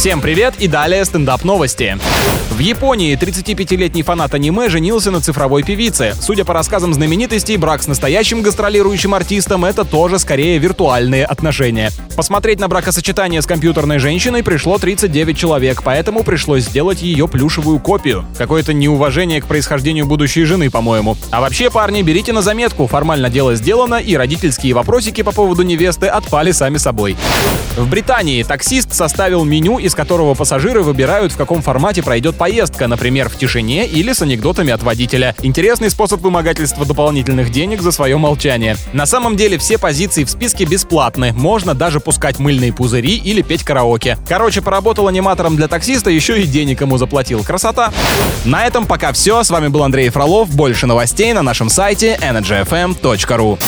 Всем привет и далее стендап новости. В Японии 35-летний фанат аниме женился на цифровой певице. Судя по рассказам знаменитостей, брак с настоящим гастролирующим артистом — это тоже скорее виртуальные отношения. Посмотреть на бракосочетание с компьютерной женщиной пришло 39 человек, поэтому пришлось сделать ее плюшевую копию. Какое-то неуважение к происхождению будущей жены, по-моему. А вообще, парни, берите на заметку, формально дело сделано, и родительские вопросики по поводу невесты отпали сами собой. В Британии таксист составил меню, из которого пассажиры выбирают, в каком формате пройдет поездка, например, в тишине или с анекдотами от водителя. Интересный способ вымогательства дополнительных денег за свое молчание. На самом деле все позиции в списке бесплатны, можно даже пускать мыльные пузыри или петь караоке. Короче, поработал аниматором для таксиста, еще и денег ему заплатил. Красота! На этом пока все. С вами был Андрей Фролов. Больше новостей на нашем сайте energyfm.ru.